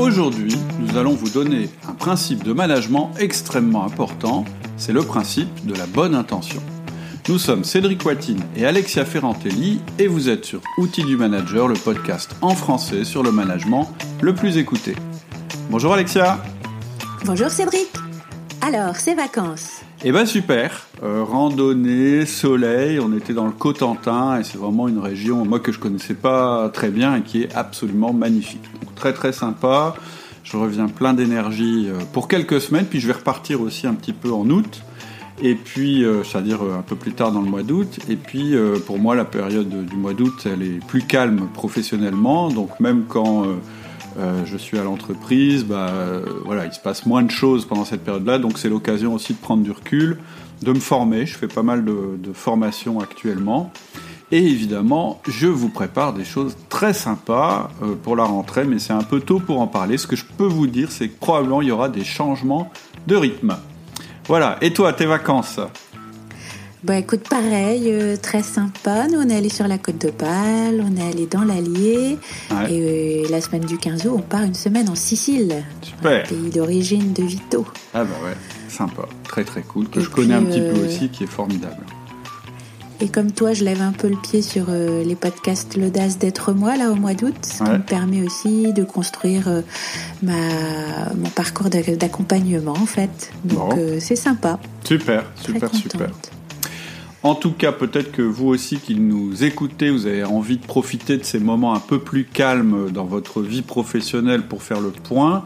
Aujourd'hui, nous allons vous donner un principe de management extrêmement important, c'est le principe de la bonne intention. Nous sommes Cédric Watine et Alexia Ferrantelli et vous êtes sur Outils du Manager, le podcast en français sur le management le plus écouté. Bonjour Alexia. Bonjour Cédric. Alors, ces vacances. Eh ben super euh, Randonnée, soleil, on était dans le Cotentin et c'est vraiment une région, moi que je connaissais pas très bien et qui est absolument magnifique. Donc très très sympa, je reviens plein d'énergie euh, pour quelques semaines, puis je vais repartir aussi un petit peu en août. Et puis, euh, c'est-à-dire un peu plus tard dans le mois d'août. Et puis, pour moi, la période du mois d'août, elle est plus calme professionnellement. Donc, même quand euh, je suis à l'entreprise, bah, euh, voilà, il se passe moins de choses pendant cette période-là, donc c'est l'occasion aussi de prendre du recul, de me former. Je fais pas mal de, formations actuellement. Et évidemment, je vous prépare des choses très sympas euh, pour la rentrée, mais c'est un peu tôt pour en parler. Ce que je peux vous dire, c'est que probablement il y aura des changements de rythme. Voilà, et toi, tes vacances? Bah écoute, pareil, euh, très sympa. Nous, on est allé sur la côte d'Opale, on est allé dans l'Allier. Et euh, la semaine du 15 août, on part une semaine en Sicile. Super. Pays d'origine de Vito. Ah bah ouais, sympa. Très très cool. Que je connais un petit peu euh, aussi, qui est formidable. Et comme toi, je lève un peu le pied sur les podcasts L'audace d'être moi, là, au mois d'août, ce qui me permet aussi de construire ma, mon parcours d'accompagnement, en fait. Donc, c'est sympa. Super, super, super. En tout cas, peut-être que vous aussi qui nous écoutez, vous avez envie de profiter de ces moments un peu plus calmes dans votre vie professionnelle pour faire le point.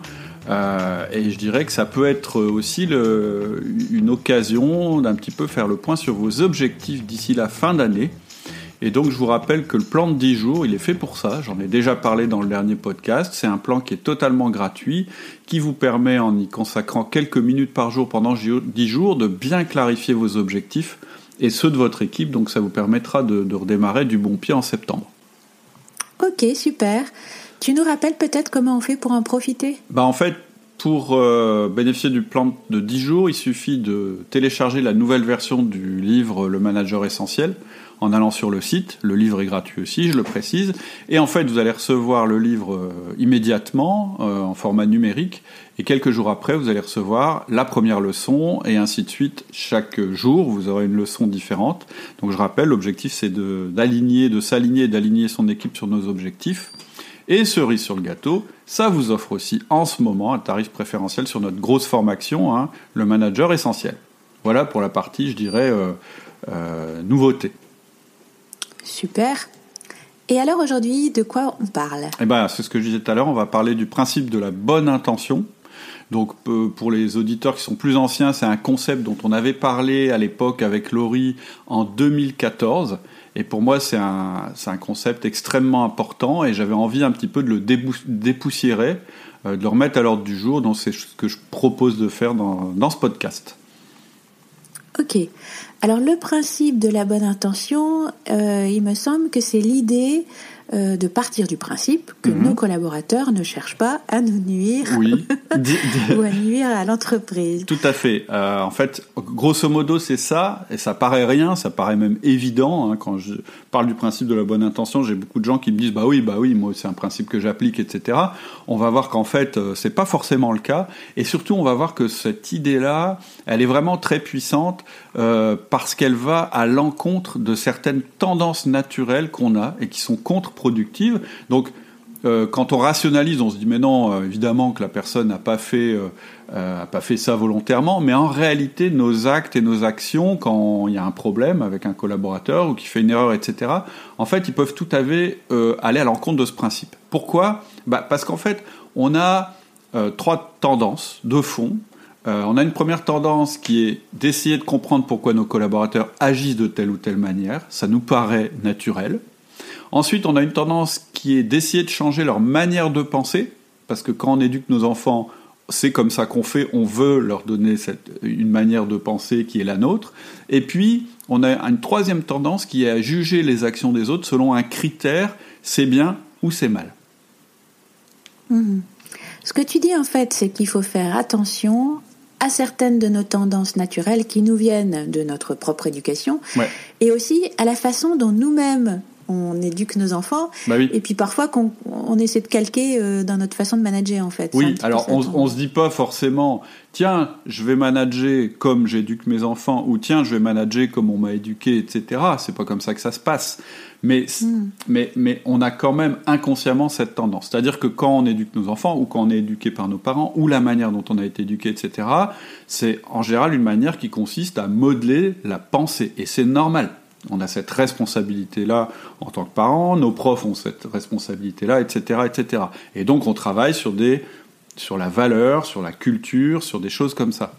Euh, et je dirais que ça peut être aussi une occasion d'un petit peu faire le point sur vos objectifs d'ici la fin d'année. Et donc je vous rappelle que le plan de 10 jours, il est fait pour ça. J'en ai déjà parlé dans le dernier podcast. C'est un plan qui est totalement gratuit, qui vous permet, en y consacrant quelques minutes par jour pendant 10 jours, de bien clarifier vos objectifs et ceux de votre équipe. Donc ça vous permettra de, redémarrer du bon pied en septembre. Ok, super. Tu nous rappelles peut-être comment on fait pour en profiter? Bah En fait, pour euh, bénéficier du plan de 10 jours, il suffit de télécharger la nouvelle version du livre Le Manager Essentiel en allant sur le site. Le livre est gratuit aussi, je le précise. Et en fait, vous allez recevoir le livre euh, immédiatement euh, en format numérique. Et quelques jours après, vous allez recevoir la première leçon et ainsi de suite. Chaque jour, vous aurez une leçon différente. Donc je rappelle, l'objectif c'est d'aligner, de s'aligner, d'aligner son équipe sur nos objectifs. Et cerise sur le gâteau, ça vous offre aussi en ce moment un tarif préférentiel sur notre grosse formation, hein, le manager essentiel. Voilà pour la partie, je dirais, euh, nouveauté. Super. Et alors aujourd'hui, de quoi on parle? Eh ben, c'est ce que je disais tout à l'heure. On va parler du principe de la bonne intention. Donc euh, pour les auditeurs qui sont plus anciens, c'est un concept dont on avait parlé à l'époque avec Laurie en 2014. Et pour moi, c'est un, concept extrêmement important et j'avais envie un petit peu de le dépoussiérer, euh, de le remettre à l'ordre du jour. Donc c'est ce que je propose de faire dans, dans ce podcast. Ok. Alors le principe de la bonne intention, euh, il me semble que c'est l'idée euh, de partir du principe que mhm. nos collaborateurs ne cherchent pas à nous nuire ou à nuire à l'entreprise. Tout à fait. Euh, en fait, grosso modo, c'est ça, et ça paraît rien, ça paraît même évident. Hein, quand je parle du principe de la bonne intention, j'ai beaucoup de gens qui me disent bah oui, bah oui, moi c'est un principe que j'applique, etc. On va voir qu'en fait, euh, c'est pas forcément le cas, et surtout, on va voir que cette idée-là, elle est vraiment très puissante parce qu'elle va à l'encontre de certaines tendances naturelles qu'on a et qui sont contre productive. Donc, euh, quand on rationalise, on se dit mais non, euh, évidemment que la personne n'a pas fait euh, pas fait ça volontairement, mais en réalité, nos actes et nos actions, quand il y a un problème avec un collaborateur ou qui fait une erreur, etc., en fait, ils peuvent tout à fait aller à l'encontre de ce principe. Pourquoi? Bah, Parce qu'en fait, on a trois tendances de fond. on a une première tendance qui est d'essayer de comprendre pourquoi nos collaborateurs agissent de telle ou telle manière. Ça nous paraît naturel. Ensuite, on a une tendance qui est d'essayer de changer leur manière de penser, parce que quand on éduque nos enfants, c'est comme ça qu'on fait, on veut leur donner une manière de penser qui est la nôtre. Et puis, on a une troisième tendance qui est à juger les actions des autres selon un critère, c'est bien ou c'est mal. Mhm. Ce que tu dis en fait, c'est qu'il faut faire attention à certaines de nos tendances naturelles qui nous viennent de notre propre éducation, et aussi à la façon dont nous-mêmes on éduque nos enfants, Bah oui. et puis parfois qu'on on essaie de calquer euh, dans notre façon de manager en fait. Oui, alors on, on se dit pas forcément, tiens, je vais manager comme j'éduque mes enfants, ou tiens, je vais manager comme on m'a éduqué, etc. C'est pas comme ça que ça se passe. Mais, Hmm. mais, mais on a quand même inconsciemment cette tendance. C'est-à-dire que quand on éduque nos enfants, ou quand on est éduqué par nos parents, ou la manière dont on a été éduqué, etc., c'est en général une manière qui consiste à modeler la pensée. Et c'est normal. On a cette responsabilité-là en tant que parents, nos profs ont cette responsabilité-là, etc., etc. Et donc on travaille sur des sur la valeur, sur la culture, sur des choses comme ça.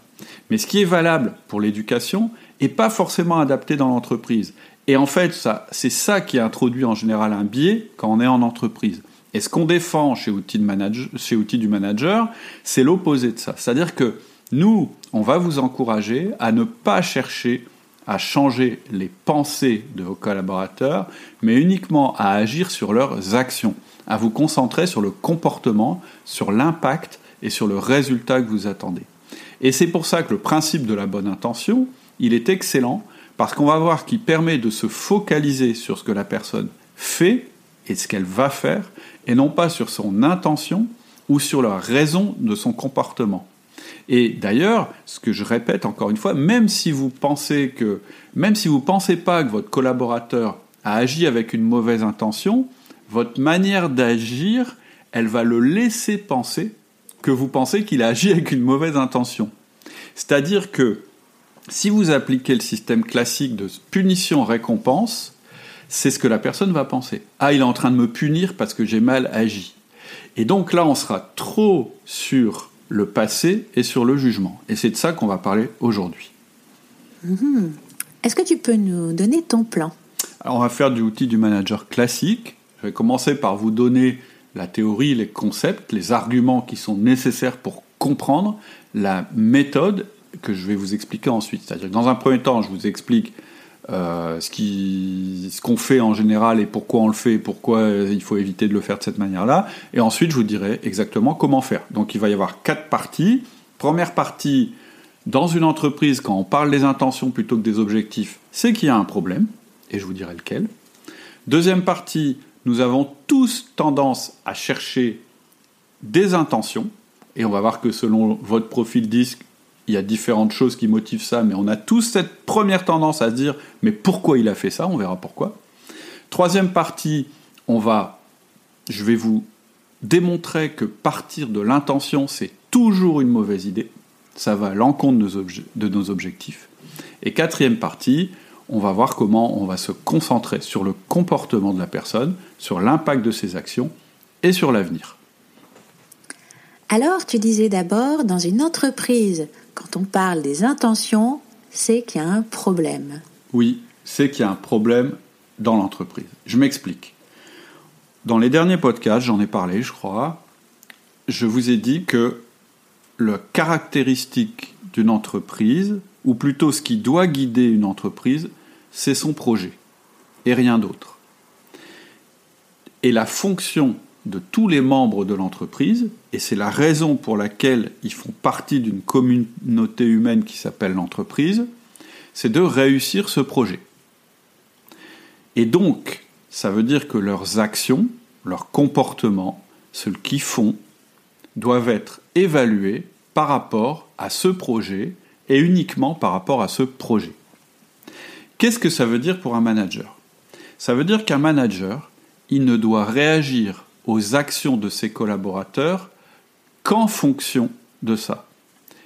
Mais ce qui est valable pour l'éducation est pas forcément adapté dans l'entreprise. Et en fait, ça, c'est ça qui introduit en général un biais quand on est en entreprise. Et ce qu'on défend chez Outils, de Manager- chez Outils du Manager, c'est l'opposé de ça. C'est-à-dire que nous, on va vous encourager à ne pas chercher à changer les pensées de vos collaborateurs, mais uniquement à agir sur leurs actions, à vous concentrer sur le comportement, sur l'impact et sur le résultat que vous attendez. Et c'est pour ça que le principe de la bonne intention, il est excellent, parce qu'on va voir qu'il permet de se focaliser sur ce que la personne fait et ce qu'elle va faire, et non pas sur son intention ou sur la raison de son comportement. Et d'ailleurs, ce que je répète encore une fois, même si vous pensez que, même si vous pensez pas que votre collaborateur a agi avec une mauvaise intention, votre manière d'agir, elle va le laisser penser que vous pensez qu'il a agi avec une mauvaise intention. C'est-à-dire que si vous appliquez le système classique de punition-récompense, c'est ce que la personne va penser. Ah, il est en train de me punir parce que j'ai mal agi. Et donc là, on sera trop sur le passé et sur le jugement. Et c'est de ça qu'on va parler aujourd'hui. Est-ce que tu peux nous donner ton plan? Alors, on va faire du outil du manager classique. Je vais commencer par vous donner la théorie, les concepts, les arguments qui sont nécessaires pour comprendre la méthode que je vais vous expliquer ensuite. C'est-à-dire que dans un premier temps, je vous explique euh, ce qu'on fait en général et pourquoi on le fait, pourquoi euh, il faut éviter de le faire de cette manière-là. Et ensuite, je vous dirai exactement comment faire. Donc, il va y avoir quatre parties. Première partie, dans une entreprise, quand on parle des intentions plutôt que des objectifs, c'est qu'il y a un problème, et je vous dirai lequel. Deuxième partie, nous avons tous tendance à chercher des intentions, et on va voir que selon votre profil disque, il y a différentes choses qui motivent ça, mais on a tous cette première tendance à se dire, mais pourquoi il a fait ça On verra pourquoi. Troisième partie, on va, je vais vous démontrer que partir de l'intention, c'est toujours une mauvaise idée. Ça va à l'encontre de nos obje- de nos objectifs. Et quatrième partie, on va voir comment on va se concentrer sur le comportement de la personne, sur l'impact de ses actions et sur l'avenir. Alors, tu disais d'abord, dans une entreprise, quand on parle des intentions, c'est qu'il y a un problème. Oui, c'est qu'il y a un problème dans l'entreprise. Je m'explique. Dans les derniers podcasts, j'en ai parlé, je crois, je vous ai dit que le caractéristique d'une entreprise, ou plutôt ce qui doit guider une entreprise, c'est son projet, et rien d'autre. Et la fonction de tous les membres de l'entreprise, et c'est la raison pour laquelle ils font partie d'une communauté humaine qui s'appelle l'entreprise, c'est de réussir ce projet. Et donc, ça veut dire que leurs actions, leurs comportements, ce qu'ils font, doivent être évalués par rapport à ce projet et uniquement par rapport à ce projet. Qu'est-ce que ça veut dire pour un manager? Ça veut dire qu'un manager, il ne doit réagir aux actions de ses collaborateurs qu'en fonction de ça.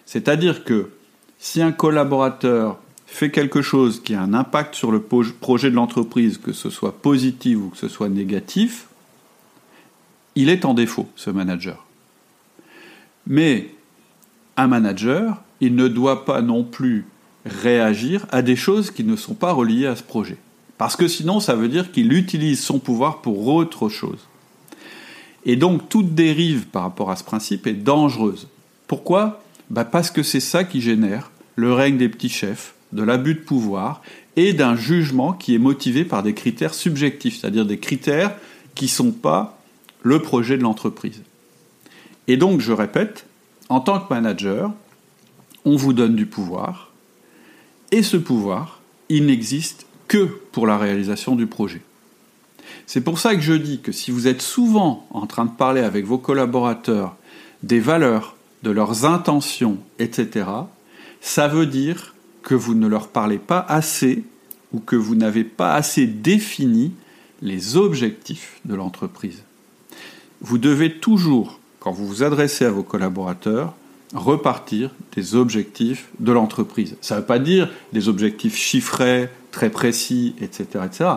C'est-à-dire que si un collaborateur fait quelque chose qui a un impact sur le projet de l'entreprise, que ce soit positif ou que ce soit négatif, il est en défaut, ce manager. Mais un manager, il ne doit pas non plus réagir à des choses qui ne sont pas reliées à ce projet. Parce que sinon, ça veut dire qu'il utilise son pouvoir pour autre chose. Et donc, toute dérive par rapport à ce principe est dangereuse. Pourquoi? Bah Parce que c'est ça qui génère le règne des petits chefs, de l'abus de pouvoir et d'un jugement qui est motivé par des critères subjectifs, c'est-à-dire des critères qui ne sont pas le projet de l'entreprise. Et donc, je répète, en tant que manager, on vous donne du pouvoir, et ce pouvoir, il n'existe que pour la réalisation du projet. C'est pour ça que je dis que si vous êtes souvent en train de parler avec vos collaborateurs des valeurs, de leurs intentions, etc., ça veut dire que vous ne leur parlez pas assez ou que vous n'avez pas assez défini les objectifs de l'entreprise. Vous devez toujours, quand vous vous adressez à vos collaborateurs, repartir des objectifs de l'entreprise. Ça ne veut pas dire des objectifs chiffrés, très précis, etc., etc.,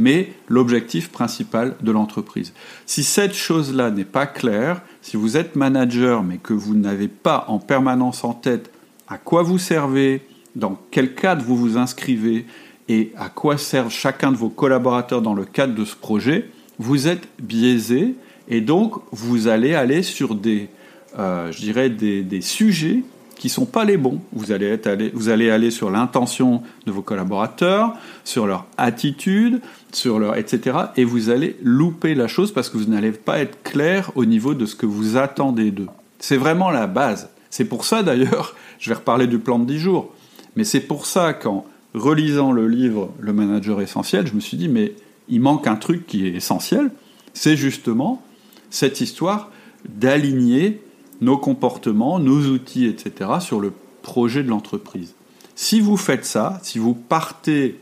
mais l'objectif principal de l'entreprise. Si cette chose-là n'est pas claire, si vous êtes manager mais que vous n'avez pas en permanence en tête à quoi vous servez, dans quel cadre vous vous inscrivez et à quoi servent chacun de vos collaborateurs dans le cadre de ce projet, vous êtes biaisé et donc vous allez aller sur des, euh, des, sujets qui sont pas les bons. Vous allez, être vous allez aller sur l'intention de vos collaborateurs, sur leur attitude, sur leur etc. Et vous allez louper la chose parce que vous n'allez pas être clair au niveau de ce que vous attendez d'eux. C'est vraiment la base. C'est pour ça d'ailleurs, je vais reparler du plan de 10 jours, mais c'est pour ça qu'en relisant le livre Le manager essentiel, je me suis dit, mais il manque un truc qui est essentiel, c'est justement cette histoire d'aligner nos comportements, nos outils, etc., sur le projet de l'entreprise. Si vous faites ça, si vous partez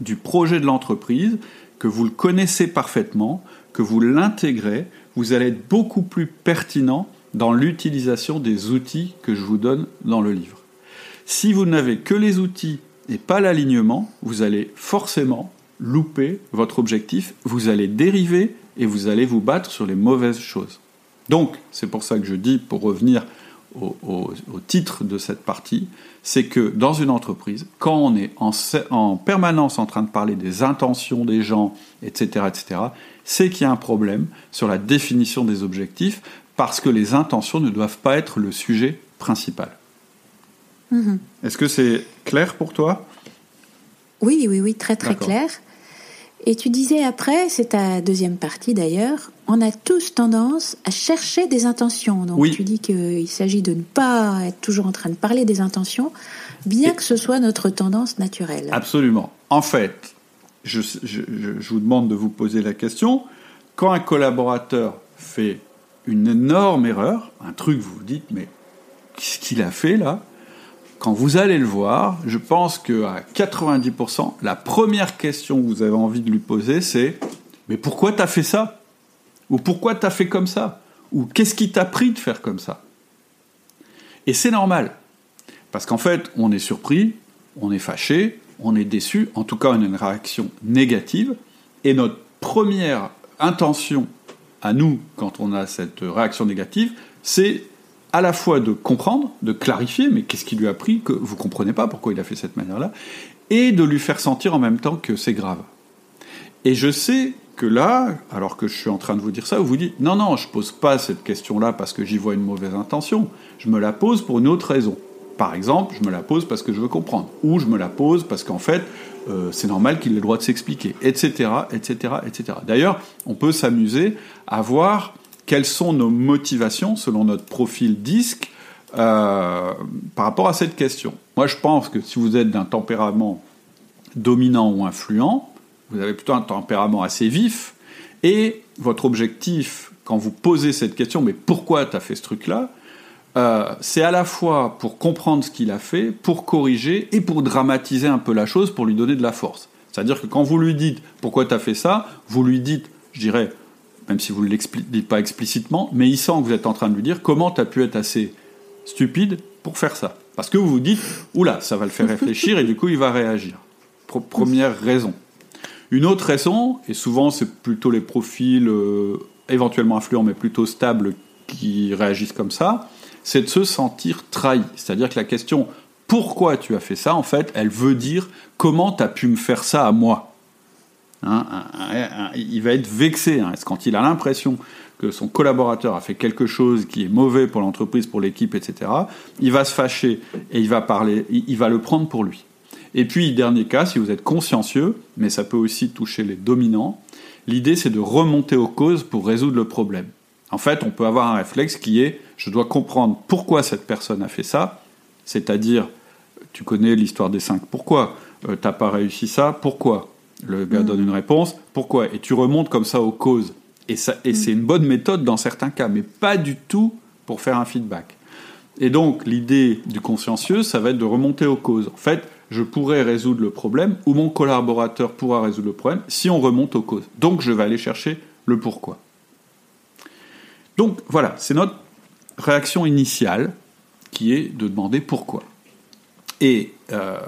du projet de l'entreprise, que vous le connaissez parfaitement, que vous l'intégrez, vous allez être beaucoup plus pertinent dans l'utilisation des outils que je vous donne dans le livre. Si vous n'avez que les outils et pas l'alignement, vous allez forcément louper votre objectif, vous allez dériver et vous allez vous battre sur les mauvaises choses. Donc, c'est pour ça que je dis, pour revenir au, titre de cette partie, c'est que dans une entreprise, quand on est en, en, permanence en train de parler des intentions des gens, etc., etc., c'est qu'il y a un problème sur la définition des objectifs, parce que les intentions ne doivent pas être le sujet principal. Mhm. Est-ce que c'est clair pour toi? Oui, oui, oui, très très clair. Et tu disais après, c'est ta deuxième partie d'ailleurs, on a tous tendance à chercher des intentions. Donc tu dis qu'il s'agit de ne pas être toujours en train de parler des intentions, bien que ce soit notre tendance naturelle. Absolument. En fait, je, je vous demande de vous poser la question, quand un collaborateur fait une énorme erreur, un truc, vous vous dites, mais qu'est-ce qu'il a fait là? Quand vous allez le voir, je pense qu'à 90%, la première question que vous avez envie de lui poser, c'est Mais pourquoi t'as fait ça? Ou pourquoi t'as fait comme ça? Ou qu'est-ce qui t'a pris de faire comme ça? Et c'est normal. Parce qu'en fait, on est surpris, on est fâché, on est déçu, en tout cas, on a une réaction négative. Et notre première intention à nous, quand on a cette réaction négative, c'est à la fois de comprendre, de clarifier, mais qu'est-ce qui lui a pris que vous comprenez pas pourquoi il a fait cette manière-là, et de lui faire sentir en même temps que c'est grave. Et je sais que là, alors que je suis en train de vous dire ça, vous vous dites non, non, je pose pas cette question-là parce que j'y vois une mauvaise intention. Je me la pose pour une autre raison. Par exemple, je me la pose parce que je veux comprendre, ou je me la pose parce qu'en fait, euh, c'est normal qu'il ait le droit de s'expliquer, etc., etc., etc. D'ailleurs, on peut s'amuser à voir quelles sont nos motivations selon notre profil disque euh, par rapport à cette question. Moi, je pense que si vous êtes d'un tempérament dominant ou influent, vous avez plutôt un tempérament assez vif, et votre objectif, quand vous posez cette question, mais pourquoi tu as fait ce truc-là euh, c'est à la fois pour comprendre ce qu'il a fait, pour corriger et pour dramatiser un peu la chose, pour lui donner de la force. C'est-à-dire que quand vous lui dites pourquoi tu as fait ça, vous lui dites, je dirais, même si vous ne le dites pas explicitement, mais il sent que vous êtes en train de lui dire comment tu as pu être assez stupide pour faire ça. Parce que vous vous dites, oula, ça va le faire réfléchir et du coup il va réagir. première raison. Une autre raison, et souvent c'est plutôt les profils euh, éventuellement influents mais plutôt stables qui réagissent comme ça, c'est de se sentir trahi. C'est-à-dire que la question pourquoi tu as fait ça, en fait, elle veut dire comment tu as pu me faire ça à moi. Hein, il va être vexé hein, quand il a l'impression que son collaborateur a fait quelque chose qui est mauvais pour l'entreprise, pour l'équipe, etc. Il va se fâcher et il va parler, il va le prendre pour lui. Et puis, dernier cas, si vous êtes consciencieux, mais ça peut aussi toucher les dominants, l'idée c'est de remonter aux causes pour résoudre le problème. En fait, on peut avoir un réflexe qui est je dois comprendre pourquoi cette personne a fait ça, c'est-à-dire, tu connais l'histoire des cinq pourquoi, euh, t'as pas réussi ça, pourquoi? Le gars donne une réponse. Pourquoi? Et tu remontes comme ça aux causes. Et, ça, et c'est une bonne méthode dans certains cas, mais pas du tout pour faire un feedback. Et donc, l'idée du consciencieux, ça va être de remonter aux causes. En fait, je pourrais résoudre le problème, ou mon collaborateur pourra résoudre le problème, si on remonte aux causes. Donc, je vais aller chercher le pourquoi. Donc, voilà, c'est notre réaction initiale, qui est de demander pourquoi. Et euh,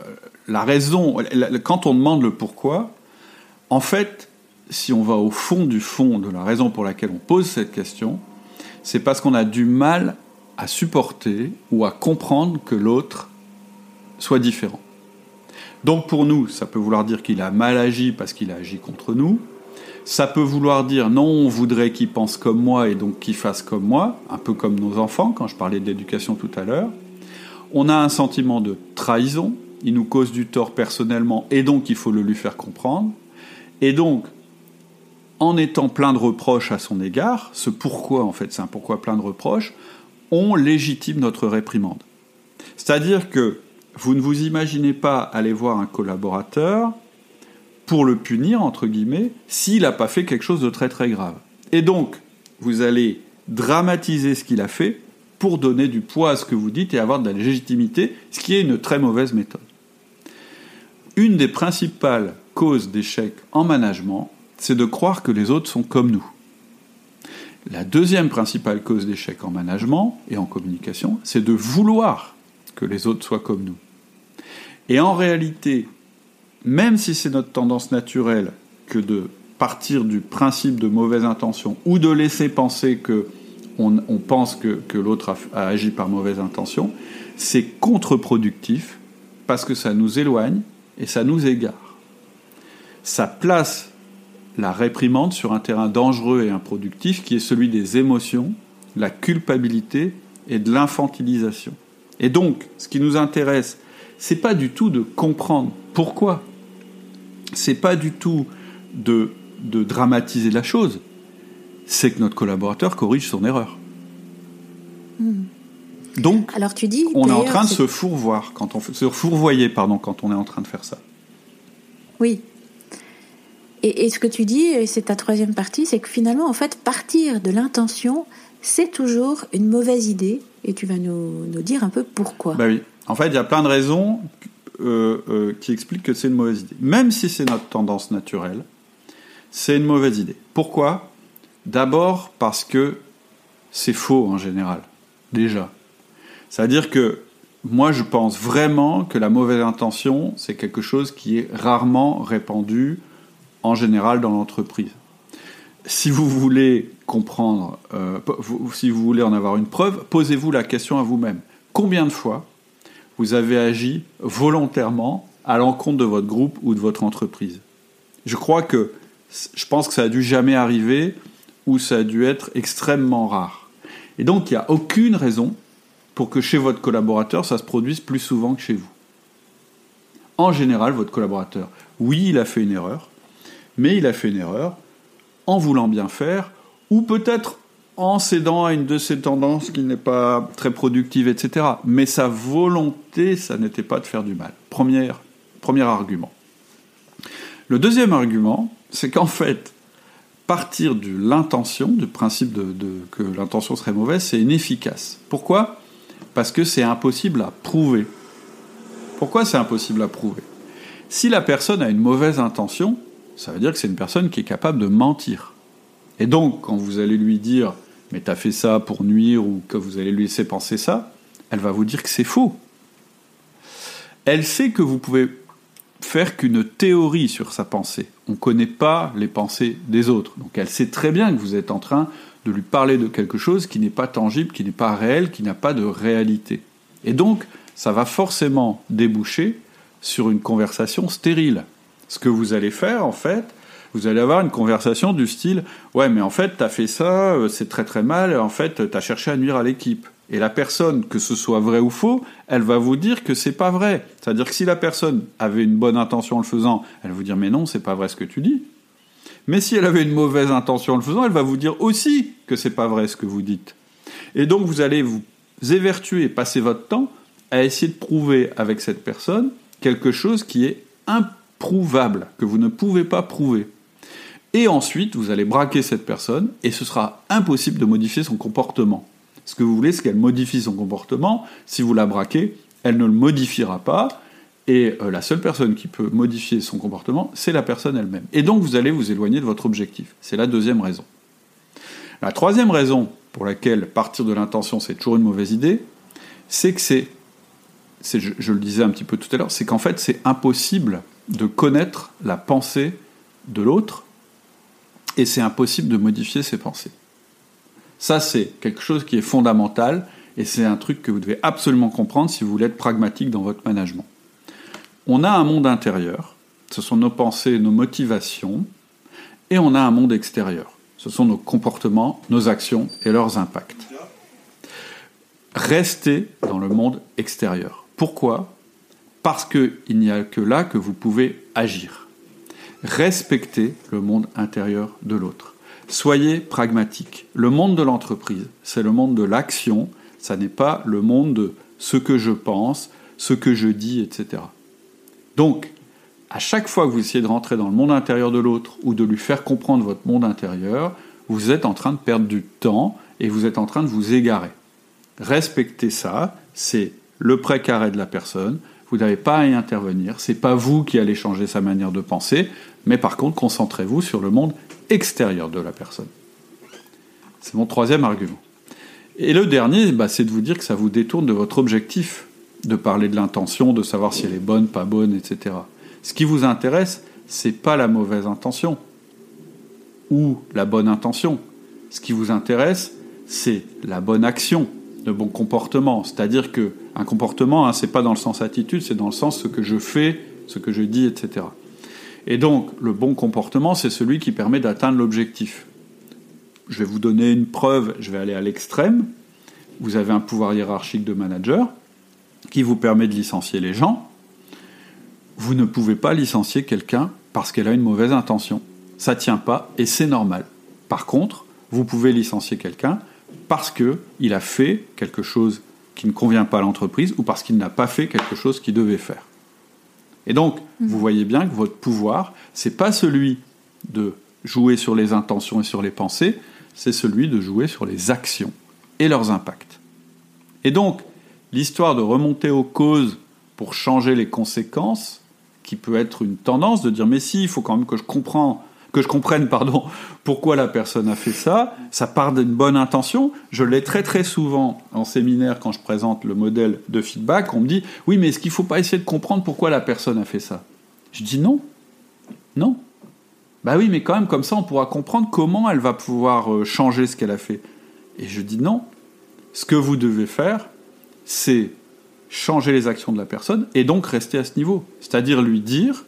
la raison, quand on demande le pourquoi, en fait, si on va au fond du fond de la raison pour laquelle on pose cette question, c'est parce qu'on a du mal à supporter ou à comprendre que l'autre soit différent. Donc pour nous, ça peut vouloir dire qu'il a mal agi parce qu'il a agi contre nous. Ça peut vouloir dire non, on voudrait qu'il pense comme moi et donc qu'il fasse comme moi, un peu comme nos enfants, quand je parlais de l'éducation tout à l'heure. On a un sentiment de trahison, il nous cause du tort personnellement et donc il faut le lui faire comprendre. Et donc, en étant plein de reproches à son égard, ce pourquoi en fait, c'est un pourquoi plein de reproches, on légitime notre réprimande. C'est-à-dire que vous ne vous imaginez pas aller voir un collaborateur pour le punir, entre guillemets, s'il n'a pas fait quelque chose de très très grave. Et donc, vous allez dramatiser ce qu'il a fait pour donner du poids à ce que vous dites et avoir de la légitimité, ce qui est une très mauvaise méthode. Une des principales causes d'échec en management, c'est de croire que les autres sont comme nous. La deuxième principale cause d'échec en management et en communication, c'est de vouloir que les autres soient comme nous. Et en réalité, même si c'est notre tendance naturelle que de partir du principe de mauvaise intention ou de laisser penser que on, pense que, l'autre a, agi par mauvaise intention, c'est contre-productif parce que ça nous éloigne et ça nous égare. Ça place la réprimande sur un terrain dangereux et improductif qui est celui des émotions, la culpabilité et de l'infantilisation. Et donc, ce qui nous intéresse, c'est pas du tout de comprendre pourquoi. C'est pas du tout de, de dramatiser la chose. C'est que notre collaborateur corrige son erreur. Hmm. Donc, Alors tu dis, on est en train de se fourvoir quand on se fourvoyer pardon quand on est en train de faire ça. Oui, et, ce que tu dis, et c'est ta troisième partie, c'est que finalement, en fait, partir de l'intention, c'est toujours une mauvaise idée. Et tu vas nous, dire un peu pourquoi. Bah oui. En fait, il y a plein de raisons euh, euh, qui expliquent que c'est une mauvaise idée. Même si c'est notre tendance naturelle, c'est une mauvaise idée. Pourquoi? D'abord parce que c'est faux en général, déjà. C'est-à-dire que moi, je pense vraiment que la mauvaise intention, c'est quelque chose qui est rarement répandu en général dans l'entreprise. Si vous voulez comprendre, euh, si vous voulez en avoir une preuve, posez-vous la question à vous-même. Combien de fois vous avez agi volontairement à l'encontre de votre groupe ou de votre entreprise? Je crois que, je pense que ça a dû jamais arriver ou ça a dû être extrêmement rare. Et donc, il n'y a aucune raison pour que chez votre collaborateur, ça se produise plus souvent que chez vous. En général, votre collaborateur, oui, il a fait une erreur, mais il a fait une erreur en voulant bien faire, ou peut-être en cédant à une de ses tendances qui n'est pas très productive, etc. Mais sa volonté, ça n'était pas de faire du mal. Premier, argument. Le deuxième argument, c'est qu'en fait, partir de l'intention, du principe que l'intention serait mauvaise, c'est inefficace. Pourquoi? Parce que c'est impossible à prouver. Pourquoi c'est impossible à prouver? Si la personne a une mauvaise intention, ça veut dire que c'est une personne qui est capable de mentir. Et donc, quand vous allez lui dire, mais t'as fait ça pour nuire, ou que vous allez lui laisser penser ça, elle va vous dire que c'est faux. Elle sait que vous pouvez faire qu'une théorie sur sa pensée. On ne connaît pas les pensées des autres. Donc elle sait très bien que vous êtes en train de lui parler de quelque chose qui n'est pas tangible, qui n'est pas réel, qui n'a pas de réalité. Et donc, ça va forcément déboucher sur une conversation stérile ce que vous allez faire, en fait, vous allez avoir une conversation du style Ouais, mais en fait, t'as fait ça, euh, c'est très très mal, en fait, t'as cherché à nuire à l'équipe. Et la personne, que ce soit vrai ou faux, elle va vous dire que c'est pas vrai. C'est-à-dire que si la personne avait une bonne intention en le faisant, elle va vous dire Mais non, c'est pas vrai ce que tu dis. Mais si elle avait une mauvaise intention en le faisant, elle va vous dire aussi que c'est pas vrai ce que vous dites. Et donc vous allez vous évertuer passer votre temps à essayer de prouver avec cette personne quelque chose qui est impossible prouvable, que vous ne pouvez pas prouver. Et ensuite, vous allez braquer cette personne et ce sera impossible de modifier son comportement. Ce que vous voulez, c'est qu'elle modifie son comportement. Si vous la braquez, elle ne le modifiera pas. Et euh, la seule personne qui peut modifier son comportement, c'est la personne elle-même. Et donc, vous allez vous éloigner de votre objectif. C'est la deuxième raison. La troisième raison pour laquelle partir de l'intention, c'est toujours une mauvaise idée, c'est que c'est, je, je, le disais un petit peu tout à l'heure, c'est qu'en fait, c'est impossible de connaître la pensée de l'autre et c'est impossible de modifier ses pensées. Ça, c'est quelque chose qui est fondamental et c'est un truc que vous devez absolument comprendre si vous voulez être pragmatique dans votre management. On a un monde intérieur, ce sont nos pensées, nos motivations, et on a un monde extérieur, ce sont nos comportements, nos actions et leurs impacts. Restez dans le monde extérieur. Pourquoi? Parce qu'il n'y a que là que vous pouvez agir. Respectez le monde intérieur de l'autre. Soyez pragmatique. Le monde de l'entreprise, c'est le monde de l'action, ça n'est pas le monde de ce que je pense, ce que je dis, etc. Donc, à chaque fois que vous essayez de rentrer dans le monde intérieur de l'autre ou de lui faire comprendre votre monde intérieur, vous êtes en train de perdre du temps et vous êtes en train de vous égarer. Respectez ça, c'est le précaré de la personne, vous n'avez pas à y intervenir, c'est pas vous qui allez changer sa manière de penser, mais par contre concentrez-vous sur le monde extérieur de la personne. C'est mon troisième argument. Et le dernier, bah, c'est de vous dire que ça vous détourne de votre objectif, de parler de l'intention, de savoir si elle est bonne, pas bonne, etc. Ce qui vous intéresse, c'est pas la mauvaise intention ou la bonne intention. Ce qui vous intéresse, c'est la bonne action, le bon comportement. C'est-à-dire que un comportement, hein, c'est pas dans le sens attitude, c'est dans le sens ce que je fais, ce que je dis, etc. Et donc, le bon comportement, c'est celui qui permet d'atteindre l'objectif. Je vais vous donner une preuve, je vais aller à l'extrême. Vous avez un pouvoir hiérarchique de manager qui vous permet de licencier les gens. Vous ne pouvez pas licencier quelqu'un parce qu'elle a une mauvaise intention. Ça tient pas et c'est normal. Par contre, vous pouvez licencier quelqu'un parce qu'il a fait quelque chose qui ne convient pas à l'entreprise ou parce qu'il n'a pas fait quelque chose qu'il devait faire. Et donc, vous mhm. voyez bien que votre pouvoir, c'est pas celui de jouer sur les intentions et sur les pensées, c'est celui de jouer sur les actions et leurs impacts. Et donc, l'histoire de remonter aux causes pour changer les conséquences, qui peut être une tendance de dire mais si, il faut quand même que je comprends que je comprenne pardon, pourquoi la personne a fait ça. Ça part d'une bonne intention. Je l'ai très très souvent en séminaire quand je présente le modèle de feedback. On me dit oui, mais est-ce qu'il ne faut pas essayer de comprendre pourquoi la personne a fait ça? Je dis non. Non. Bah oui, mais quand même, comme ça, on pourra comprendre comment elle va pouvoir euh, changer ce qu'elle a fait. Et je dis non. Ce que vous devez faire, c'est changer les actions de la personne et donc rester à ce niveau. C'est-à-dire lui dire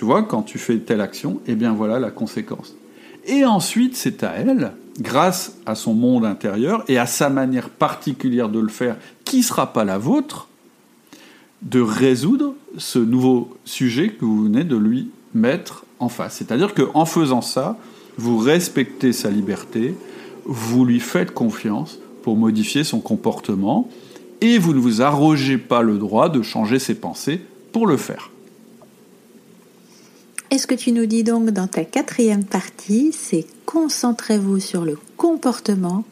tu vois, quand tu fais telle action, eh bien voilà la conséquence. Et ensuite, c'est à elle, grâce à son monde intérieur et à sa manière particulière de le faire, qui ne sera pas la vôtre, de résoudre ce nouveau sujet que vous venez de lui mettre en face. C'est-à-dire qu'en faisant ça, vous respectez sa liberté, vous lui faites confiance pour modifier son comportement, et vous ne vous arrogez pas le droit de changer ses pensées pour le faire. Et ce que tu nous dis donc dans ta quatrième partie, c'est concentrez-vous sur le comportement,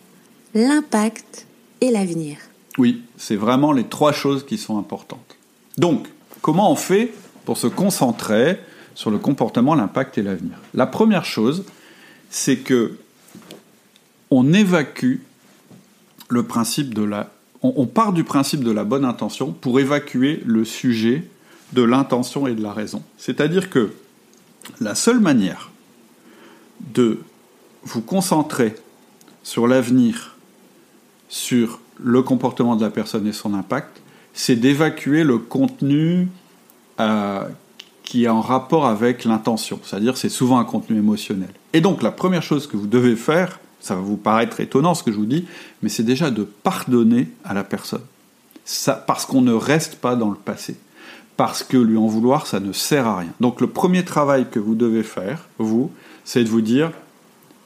l'impact et l'avenir. Oui, c'est vraiment les trois choses qui sont importantes. Donc, comment on fait pour se concentrer sur le comportement, l'impact et l'avenir? La première chose, c'est que on évacue le principe de la on part du principe de la bonne intention pour évacuer le sujet de l'intention et de la raison. C'est-à-dire que la seule manière de vous concentrer sur l'avenir, sur le comportement de la personne et son impact, c'est d'évacuer le contenu euh, qui est en rapport avec l'intention. C'est-à-dire c'est souvent un contenu émotionnel. Et donc la première chose que vous devez faire, ça va vous paraître étonnant ce que je vous dis, mais c'est déjà de pardonner à la personne. Parce qu'on ne reste pas dans le passé parce que lui en vouloir, ça ne sert à rien. Donc le premier travail que vous devez faire, vous, c'est de vous dire,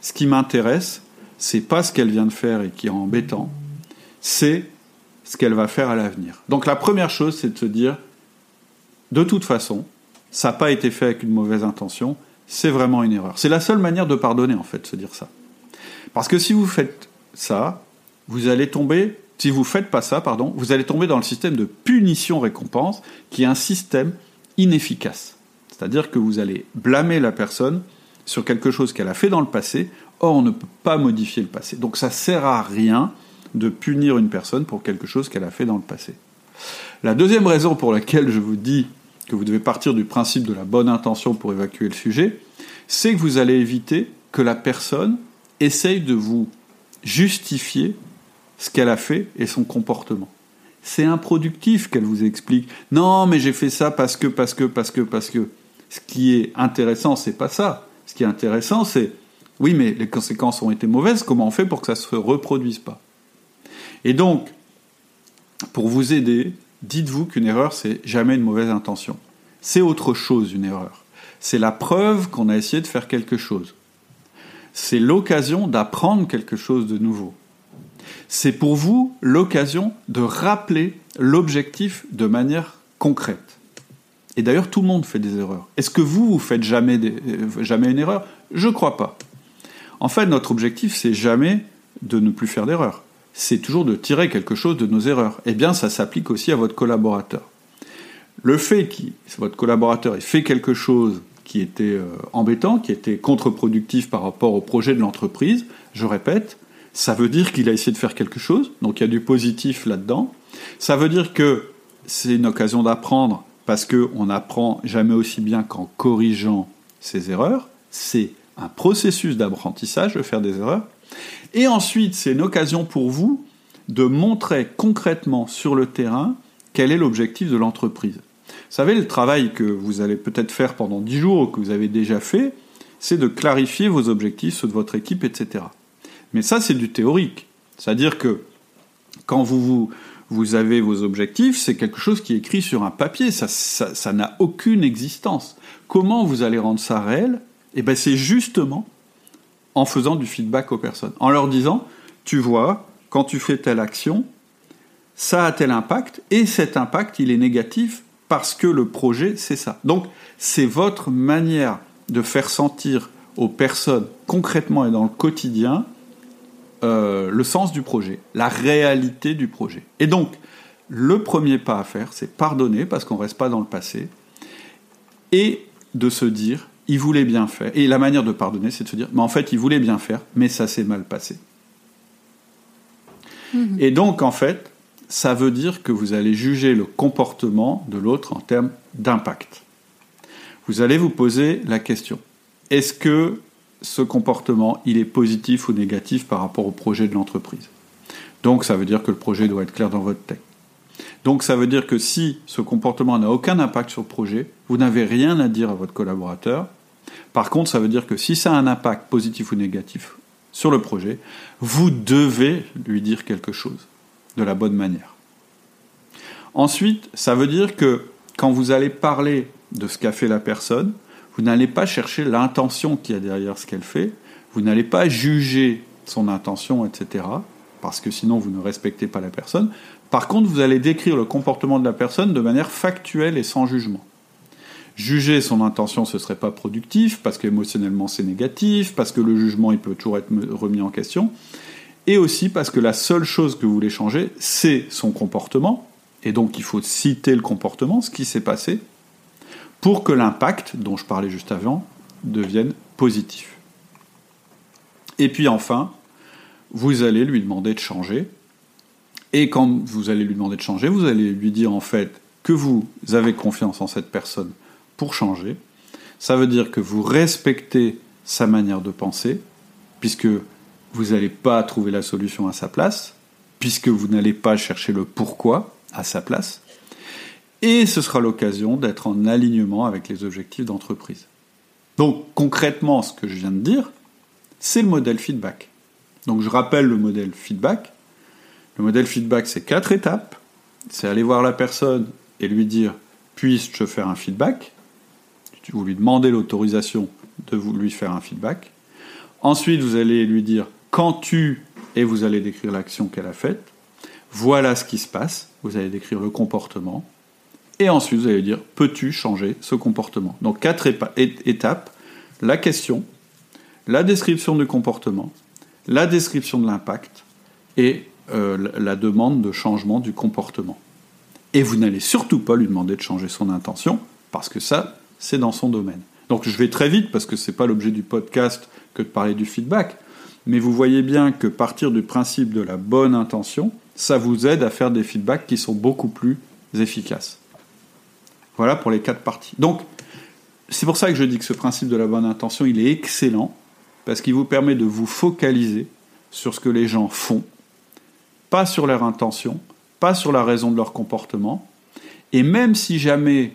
ce qui m'intéresse, c'est pas ce qu'elle vient de faire et qui est embêtant, c'est ce qu'elle va faire à l'avenir. Donc la première chose, c'est de se dire, de toute façon, ça n'a pas été fait avec une mauvaise intention, c'est vraiment une erreur. C'est la seule manière de pardonner, en fait, se dire ça. Parce que si vous faites ça, vous allez tomber, si vous faites pas ça, vous allez tomber dans le système de punition-récompense, qui est un système inefficace. C'est-à-dire que vous allez blâmer la personne sur quelque chose qu'elle a fait dans le passé, or on ne peut pas modifier le passé. Donc ça sert à rien de punir une personne pour quelque chose qu'elle a fait dans le passé. La deuxième raison pour laquelle je vous dis que vous devez partir du principe de la bonne intention pour évacuer le sujet, c'est que vous allez éviter que la personne essaye de vous justifier ce qu'elle a fait et son comportement. C'est improductif qu'elle vous explique. Non, mais j'ai fait ça parce que, parce que, parce que, parce que. Ce qui est intéressant, c'est pas ça. Ce qui est intéressant, c'est oui, mais les conséquences ont été mauvaises. Comment on fait pour que ça se reproduise pas? Et donc, pour vous aider, dites-vous qu'une erreur, c'est jamais une mauvaise intention. C'est autre chose, une erreur. C'est la preuve qu'on a essayé de faire quelque chose. C'est l'occasion d'apprendre quelque chose de nouveau. C'est pour vous l'occasion de rappeler l'objectif de manière concrète. Et d'ailleurs, tout le monde fait des erreurs. Est-ce que vous, vous faites jamais, euh, une erreur? Je ne crois pas. En fait, notre objectif, c'est jamais de ne plus faire d'erreurs c'est toujours de tirer quelque chose de nos erreurs. Eh bien, ça s'applique aussi à votre collaborateur. Le fait que votre collaborateur ait fait quelque chose qui était euh, embêtant, qui était contre-productif par rapport au projet de l'entreprise, je répète, ça veut dire qu'il a essayé de faire quelque chose, donc il y a du positif là-dedans. Ça veut dire que c'est une occasion d'apprendre, parce qu'on n'apprend jamais aussi bien qu'en corrigeant ses erreurs. C'est un processus d'apprentissage de faire des erreurs. Et ensuite, c'est une occasion pour vous de montrer concrètement sur le terrain quel est l'objectif de l'entreprise. Vous savez, le travail que vous allez peut-être faire pendant 10 jours ou que vous avez déjà fait, c'est de clarifier vos objectifs, ceux de votre équipe, etc. Mais ça, c'est du théorique. C'est-à-dire que quand vous, avez vos objectifs, c'est quelque chose qui est écrit sur un papier, ça n'a aucune existence. Comment vous allez rendre ça réel? Eh bien, c'est justement en faisant du feedback aux personnes, en leur disant, tu vois, quand tu fais telle action, ça a tel impact, et cet impact, il est négatif parce que le projet, c'est ça. Donc, c'est votre manière de faire sentir aux personnes, concrètement et dans le quotidien, euh, le sens du projet, la réalité du projet. Et donc, le premier pas à faire, c'est pardonner, parce qu'on ne reste pas dans le passé, et de se dire, il voulait bien faire. Et la manière de pardonner, c'est de se dire, mais en fait, il voulait bien faire, mais ça s'est mal passé. Mhm. Et donc, en fait, ça veut dire que vous allez juger le comportement de l'autre en termes d'impact. Vous allez vous poser la question, est-ce que ce comportement, il est positif ou négatif par rapport au projet de l'entreprise Donc, ça veut dire que le projet doit être clair dans votre texte. Donc ça veut dire que si ce comportement n'a aucun impact sur le projet, vous n'avez rien à dire à votre collaborateur. Par contre, ça veut dire que si ça a un impact positif ou négatif sur le projet, vous devez lui dire quelque chose de la bonne manière. Ensuite, ça veut dire que quand vous allez parler de ce qu'a fait la personne, vous n'allez pas chercher l'intention qu'il y a derrière ce qu'elle fait, vous n'allez pas juger son intention, etc., parce que sinon vous ne respectez pas la personne. Par contre, vous allez décrire le comportement de la personne de manière factuelle et sans jugement. Juger son intention, ce serait pas productif, parce qu'émotionnellement c'est négatif, parce que le jugement il peut toujours être remis en question, et aussi parce que la seule chose que vous voulez changer, c'est son comportement, et donc il faut citer le comportement, ce qui s'est passé, pour que l'impact, dont je parlais juste avant, devienne positif. Et puis enfin, vous allez lui demander de changer, et quand vous allez lui demander de changer, vous allez lui dire en fait que vous avez confiance en cette personne pour changer. Ça veut dire que vous respectez sa manière de penser, puisque vous n'allez pas trouver la solution à sa place, puisque vous n'allez pas chercher le pourquoi à sa place. Et ce sera l'occasion d'être en alignement avec les objectifs d'entreprise. Donc concrètement, ce que je viens de dire, c'est le modèle feedback. Donc je rappelle le modèle feedback. Le modèle feedback, c'est quatre étapes. C'est aller voir la personne et lui dire Puis-je faire un feedback? Vous lui demandez l'autorisation de lui faire un feedback. Ensuite, vous allez lui dire Quand tu et vous allez décrire l'action qu'elle a faite. Voilà ce qui se passe. Vous allez décrire le comportement. Et ensuite, vous allez dire, peux-tu changer ce comportement? Donc quatre étapes, la question, la description du comportement, la description de l'impact et euh, la demande de changement du comportement. Et vous n'allez surtout pas lui demander de changer son intention, parce que ça, c'est dans son domaine. Donc je vais très vite, parce que ce n'est pas l'objet du podcast que de parler du feedback, mais vous voyez bien que partir du principe de la bonne intention, ça vous aide à faire des feedbacks qui sont beaucoup plus efficaces. Voilà pour les quatre parties. Donc, c'est pour ça que je dis que ce principe de la bonne intention, il est excellent, parce qu'il vous permet de vous focaliser sur ce que les gens font, pas sur leur intention, pas sur la raison de leur comportement, et même si jamais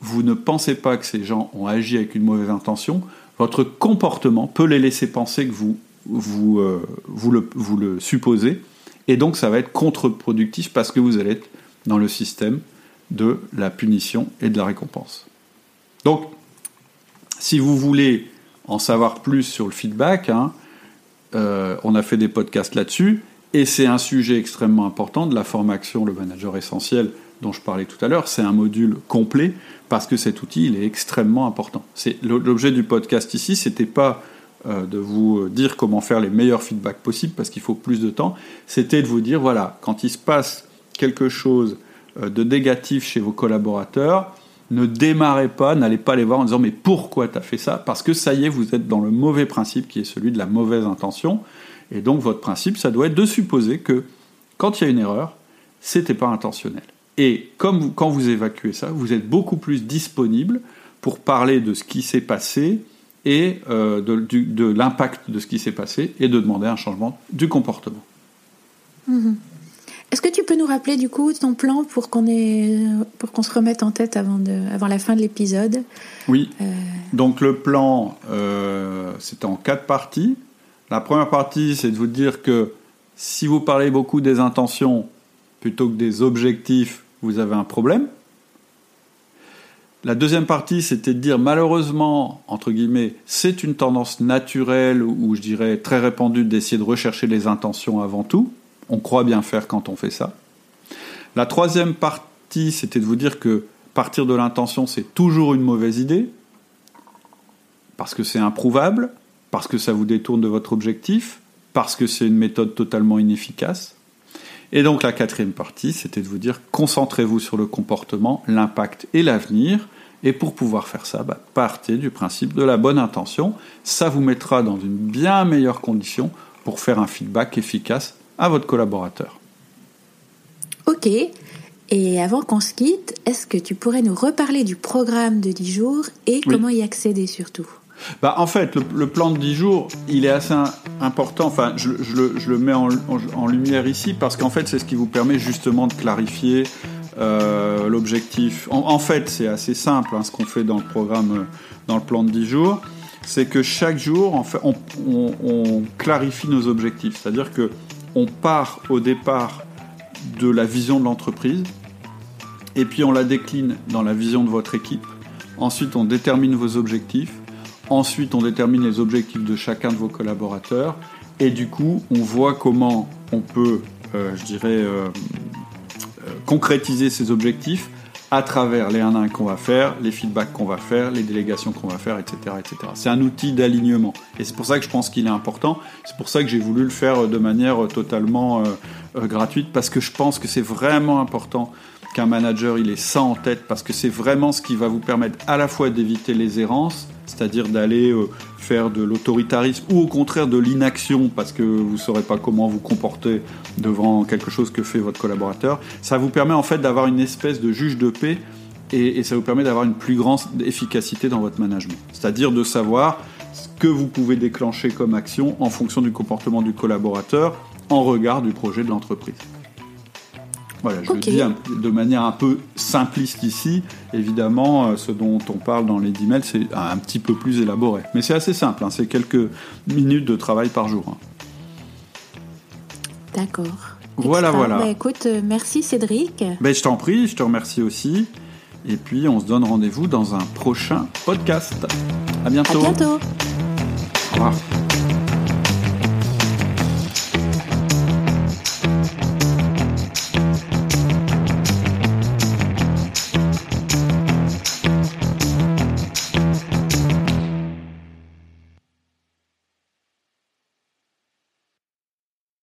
vous ne pensez pas que ces gens ont agi avec une mauvaise intention, votre comportement peut les laisser penser que vous, euh, le, vous le supposez, et donc ça va être contre-productif parce que vous allez être dans le système de la punition et de la récompense. Donc, si vous voulez en savoir plus sur le feedback, hein, euh, on a fait des podcasts là-dessus, et c'est un sujet extrêmement important de la formation, le manager essentiel dont je parlais tout à l'heure, c'est un module complet parce que cet outil il est extrêmement important. C'est l'objet du podcast ici, c'était pas euh, de vous dire comment faire les meilleurs feedbacks possibles parce qu'il faut plus de temps, c'était de vous dire voilà, quand il se passe quelque chose euh, de négatif chez vos collaborateurs, ne démarrez pas, n'allez pas les voir en disant mais pourquoi tu as fait ça? Parce que ça y est, vous êtes dans le mauvais principe qui est celui de la mauvaise intention. Et donc votre principe, ça doit être de supposer que quand il y a une erreur, c'était pas intentionnel. Et comme quand vous évacuez ça, vous êtes beaucoup plus disponible pour parler de ce qui s'est passé et euh, de, l'impact de ce qui s'est passé et de demander un changement du comportement. Mhm. Est-ce que tu peux nous rappeler du coup ton plan pour qu'on pour qu'on se remette en tête avant, de, avant la fin de l'épisode? Oui. Euh. Donc le plan, euh, c'est en quatre parties. La première partie, c'est de vous dire que si vous parlez beaucoup des intentions plutôt que des objectifs, vous avez un problème. La deuxième partie, c'était de dire malheureusement, entre guillemets, c'est une tendance naturelle ou je dirais très répandue d'essayer de rechercher les intentions avant tout. On croit bien faire quand on fait ça. La troisième partie, c'était de vous dire que partir de l'intention, c'est toujours une mauvaise idée, parce que c'est improuvable, parce que ça vous détourne de votre objectif, parce que c'est une méthode totalement inefficace. Et donc la quatrième partie, c'était de vous dire concentrez-vous sur le comportement, l'impact et l'avenir. Et pour pouvoir faire ça, bah, partez du principe de la bonne intention. Ça vous mettra dans une bien meilleure condition pour faire un feedback efficace à votre collaborateur. Ok. Et avant qu'on se quitte, est-ce que tu pourrais nous reparler du programme de 10 jours et comment y accéder surtout? Bah, en fait, le, plan de 10 jours, il est assez important. Enfin, je, le, mets en, lumière ici parce qu'en fait, c'est ce qui vous permet justement de clarifier euh, l'objectif. En, fait, c'est assez simple hein, ce qu'on fait dans le programme, euh, dans le plan de 10 jours. C'est que chaque jour, en fait, on, clarifie nos objectifs. C'est-à-dire que on part au départ de la vision de l'entreprise et puis on la décline dans la vision de votre équipe. Ensuite, on détermine vos objectifs Ensuite, on détermine les objectifs de chacun de vos collaborateurs. Et du coup, on voit comment on peut, euh, je dirais, euh, euh, concrétiser ces objectifs à travers les 1 1 qu'on va faire, les feedbacks qu'on va faire, les délégations qu'on va faire, etc. etc. C'est un outil d'alignement. Et c'est pour ça que je pense qu'il est important. C'est pour ça que j'ai voulu le faire de manière totalement gratuite, parce que je pense que c'est vraiment important qu'un manager il ait ça en tête, parce que c'est vraiment ce qui va vous permettre à la fois d'éviter les errances, c'est-à-dire d'aller euh, faire de l'autoritarisme ou au contraire de l'inaction parce que vous ne saurez pas comment vous comporter devant quelque chose que fait votre collaborateur. Ça vous permet en fait d'avoir une espèce de juge de paix et, ça vous permet d'avoir une plus grande efficacité dans votre management. C'est-à-dire de savoir ce que vous pouvez déclencher comme action en fonction du comportement du collaborateur en regard du projet de l'entreprise. Voilà, je le dis de manière un peu simpliste ici. Évidemment, euh, ce dont on parle dans les 10 mails, c'est un petit peu plus élaboré. Mais c'est assez simple, hein, c'est quelques minutes de travail par jour. Hein. D'accord. Voilà, voilà. Bah, écoute, euh, merci Cédric. Ben, je t'en prie, je te remercie aussi. Et puis, on se donne rendez-vous dans un prochain podcast. À bientôt. À bientôt. Au revoir.